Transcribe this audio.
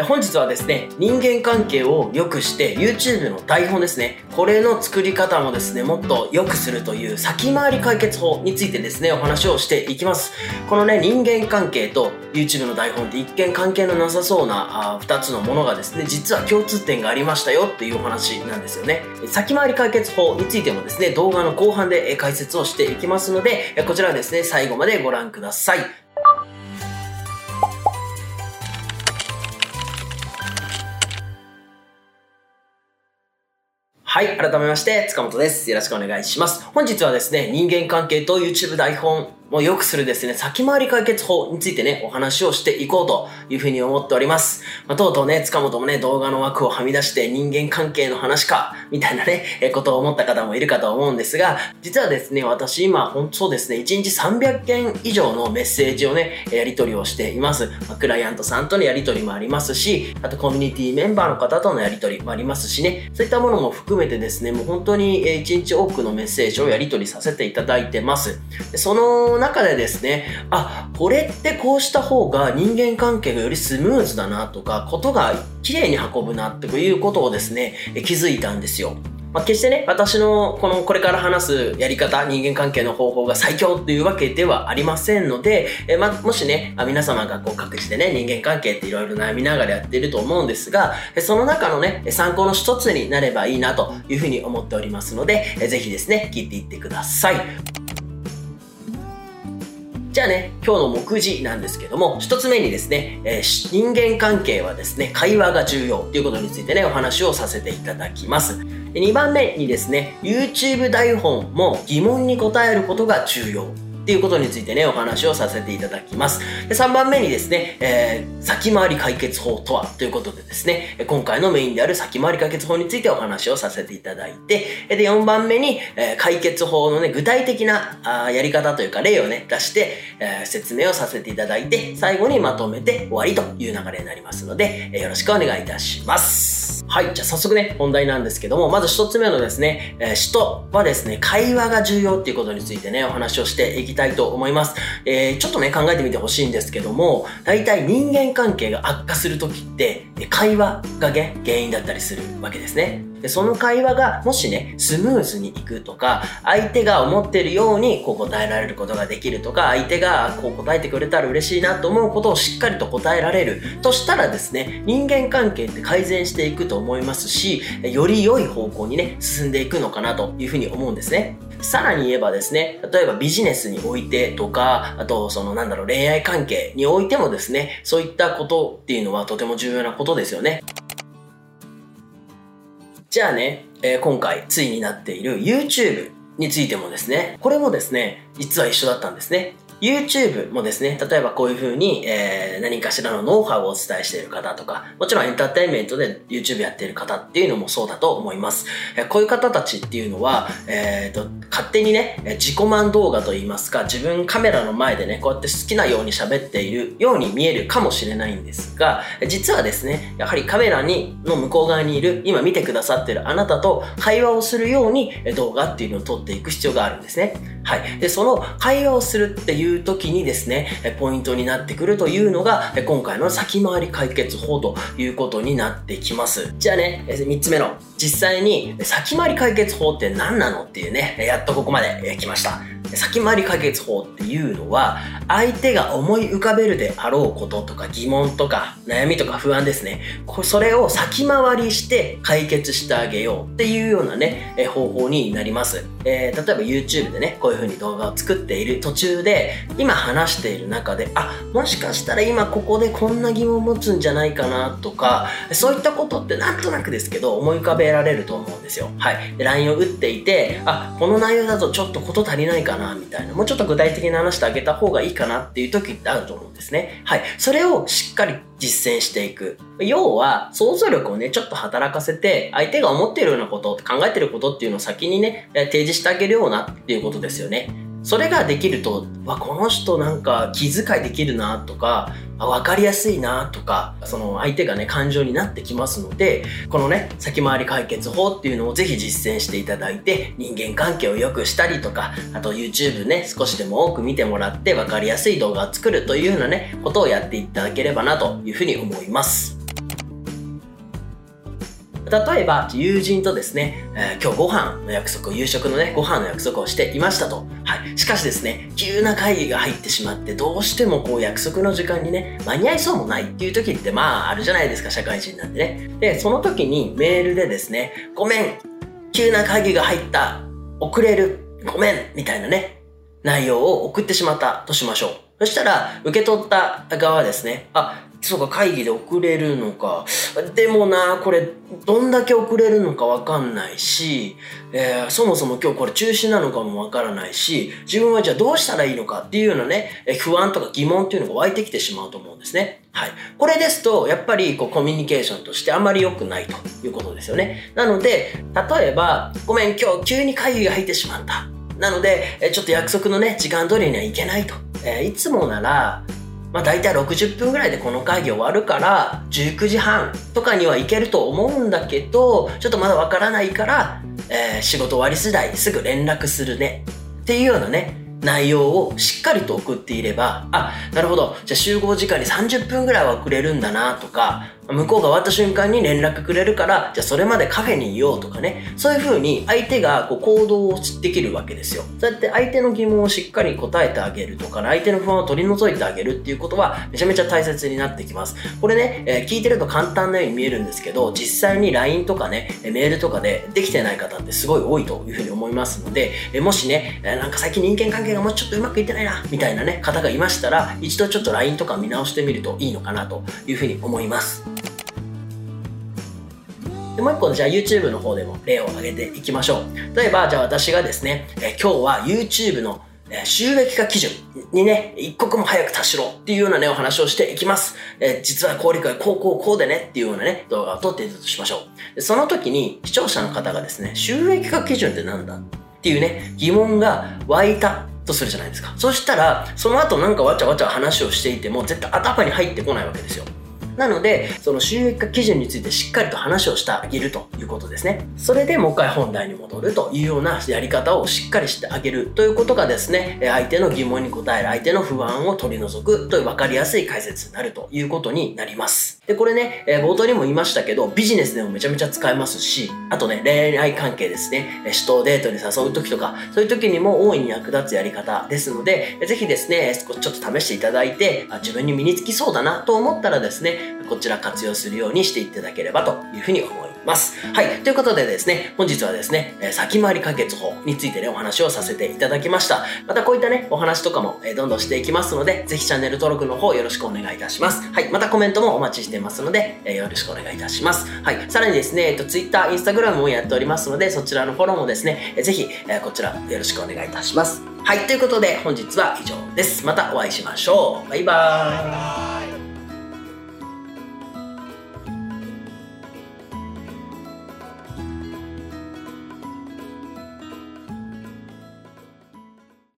本日はですね、人間関係を良くして YouTube の台本ですね、これの作り方もですね、もっと良くするという先回り解決法についてですね、お話をしていきます。このね、人間関係と YouTube の台本って一見関係のなさそうなあ2つのものがですね、実は共通点がありましたよっていうお話なんですよね。先回り解決法についてもですね、動画の後半で解説をしていきますので、こちらですね、最後までご覧ください。はい、改めまして、塚本です。よろしくお願いします。本日はですね、人間関係と YouTube 台本を良くするですね、先回り解決法についてね、お話をしていこうというふうに思っております。まあ、とうとうね、塚本もね、動画の枠をはみ出して人間関係の話か、みたいなね、えことを思った方もいるかと思うんですが、実はですね、私今、ほんとそうですね、1日300件以上のメッセージをね、やり取りをしています。まあ、クライアントさんとのやり取りもありますし、あとコミュニティメンバーの方とのやり取りもありますしね、そういったものも含めてですね、もう本当に1日多くのメッセージをやり取りさせていただいてます。その中でですね、あ、これってこうした方が人間関係がよりスムーズだなとか、ことが綺麗に運ぶなっていうことをですね、気づいたんですよ。まあ、決してね、私のこのこれから話すやり方、人間関係の方法が最強っていうわけではありませんので、えまあ、もしね、皆様がこう各地でね、人間関係っていろいろ悩みながらやっていると思うんですが、その中のね、参考の一つになればいいなというふうに思っておりますので、ぜひですね、聞いていってください。じゃあね、今日の目次なんですけども、一つ目にですね、えー、人間関係はですね、会話が重要ということについてね、お話をさせていただきます。で2番目にですね、YouTube 台本も疑問に答えることが重要っていうことについてね、お話をさせていただきます。で3番目にですね、えー、先回り解決法とはということでですね、今回のメインである先回り解決法についてお話をさせていただいて、で、4番目に、えー、解決法のね、具体的なあやり方というか例をね、出して、えー、説明をさせていただいて、最後にまとめて終わりという流れになりますので、えー、よろしくお願いいたします。はい、じゃあ早速ね、本題なんですけども、まず一つ目のですね、えー、人はですね、会話が重要っていうことについてね、お話をしていききたいと思います。えー、ちょっとね、考えてみてほしいんですけども、大体人間関係が悪化するときって、会話がね、原因だったりするわけですね。で、その会話がもしね、スムーズにいくとか、相手が思ってるようにこう答えられることができるとか、相手がこう答えてくれたら嬉しいなと思うことをしっかりと答えられるとしたらですね、人間関係って改善していくと思いますし、より良い方向にね、進んでいくのかなというふうに思うんですね。さらに言えばですね、例えばビジネスにおいてとか、あとそのなんだろう恋愛関係においてもですね、そういったことっていうのはとても重要なことですよね。じゃあね、えー、今回ついになっている YouTube についてもですね、これもですね、実は一緒だったんですね。YouTube もですね、例えばこういう風に、えー、何かしらのノウハウをお伝えしている方とか、もちろんエンターテインメントで YouTube やっている方っていうのもそうだと思います。えー、こういう方たちっていうのは、えーと、勝手にね、自己満動画といいますか、自分カメラの前でね、こうやって好きなように喋っているように見えるかもしれないんですが、実はですね、やはりカメラにの向こう側にいる、今見てくださってるあなたと会話をするように動画っていうのを撮っていく必要があるんですね。はい。で、その会話をするっていう時にですね、ポイントになってくるというのが、今回の先回り解決法ということになってきます。じゃあね、3つ目の、実際に先回り解決法って何なのっていうね、やっとここまで来ました。先回り解決法っていうのは、相手が思い浮かべるであろうこととか疑問とか悩みとか不安ですね。それを先回りして解決してあげようっていうようなね、方法になります。えー、例えば YouTube でね、こういう風に動画を作っている途中で、今話している中で、あ、もしかしたら今ここでこんな疑問を持つんじゃないかなとか、そういったことってなんとなくですけど思い浮かべられると思うんですよ。はい。で、LINE を打っていて、あ、この内容だとちょっとこと足りないかなな、みたいな。もうちょっと具体的な話してあげた方がいいかなっていう時ってあると思うんですね。はい。それをしっかり実践していく。要は、想像力をね、ちょっと働かせて、相手が思っているようなこと、考えてることっていうのを先にね、提示してあげるようなっていうことですよね。それができると、わ、この人なんか気遣いできるなとか、わかりやすいなとか、その相手がね、感情になってきますので、このね、先回り解決法っていうのをぜひ実践していただいて、人間関係を良くしたりとか、あと YouTube ね、少しでも多く見てもらってわかりやすい動画を作るというようなね、ことをやっていただければなというふうに思います。例えば、友人とですね、えー、今日ご飯の約束を、夕食のね、ご飯の約束をしていましたと。はい。しかしですね、急な会議が入ってしまって、どうしてもこう約束の時間にね、間に合いそうもないっていう時ってまああるじゃないですか、社会人なんでね。で、その時にメールでですね、ごめん、急な会議が入った、遅れる、ごめん、みたいなね、内容を送ってしまったとしましょう。そしたら、受け取った側はですね、あ、そうか、会議で遅れるのか。でもな、これ、どんだけ遅れるのかわかんないし、えー、そもそも今日これ中止なのかもわからないし、自分はじゃあどうしたらいいのかっていうようなね、不安とか疑問っていうのが湧いてきてしまうと思うんですね。はい。これですと、やっぱりこうコミュニケーションとしてあまり良くないということですよね。なので、例えば、ごめん、今日急に会議が入ってしまった。なので、ちょっと約束のね、時間通りには行けないと。えー、いつもなら、まあ大体60分ぐらいでこの会議終わるから、19時半とかには行けると思うんだけど、ちょっとまだわからないから、えー、仕事終わり次第すぐ連絡するね。っていうようなね、内容をしっかりと送っていれば、あ、なるほど。じゃあ集合時間に30分ぐらいは遅れるんだなとか、向こうが終わった瞬間に連絡くれるから、じゃあそれまでカフェにいようとかね。そういう風に相手がこう行動をできるわけですよ。そうやって相手の疑問をしっかり答えてあげるとか、相手の不安を取り除いてあげるっていうことはめちゃめちゃ大切になってきます。これね、えー、聞いてると簡単なように見えるんですけど、実際に LINE とかね、メールとかでできてない方ってすごい多いというふうに思いますので、えもしねえ、なんか最近人間関係がもうちょっとうまくいってないな、みたいなね、方がいましたら、一度ちょっと LINE とか見直してみるといいのかなというふうに思います。でもう一個、じゃあ YouTube の方でも例を挙げていきましょう。例えば、じゃあ私がですね、え今日は YouTube の収益化基準にね、一刻も早く達しろっていうようなね、お話をしていきます。え実は効率がこうこうこうでねっていうようなね、動画を撮っていたとしましょう。その時に視聴者の方がですね、収益化基準って何だっていうね、疑問が湧いたとするじゃないですか。そしたら、その後なんかわちゃわちゃ話をしていても絶対頭に入ってこないわけですよ。なので、その収益化基準についてしっかりと話をしてあげるということですね。それでもう一回本題に戻るというようなやり方をしっかりしてあげるということがですね、相手の疑問に答える、相手の不安を取り除くという分かりやすい解説になるということになります。で、これね、冒頭にも言いましたけど、ビジネスでもめちゃめちゃ使えますし、あとね、恋愛関係ですね、人をデートに誘う時とか、そういう時にも大いに役立つやり方ですので、ぜひですね、ちょっと試していただいて、自分に身につきそうだなと思ったらですね、こちら活用するようにしていただければというふうに思います。ますはい。ということでですね、本日はですね、先回り解決法についてね、お話をさせていただきました。またこういったね、お話とかもどんどんしていきますので、ぜひチャンネル登録の方よろしくお願いいたします。はい。またコメントもお待ちしてますので、よろしくお願いいたします。はい。さらにですね、えっと、Twitter、Instagram もやっておりますので、そちらのフォローもですね、ぜひ、こちらよろしくお願いいたします。はい。ということで、本日は以上です。またお会いしましょう。バイバーイ。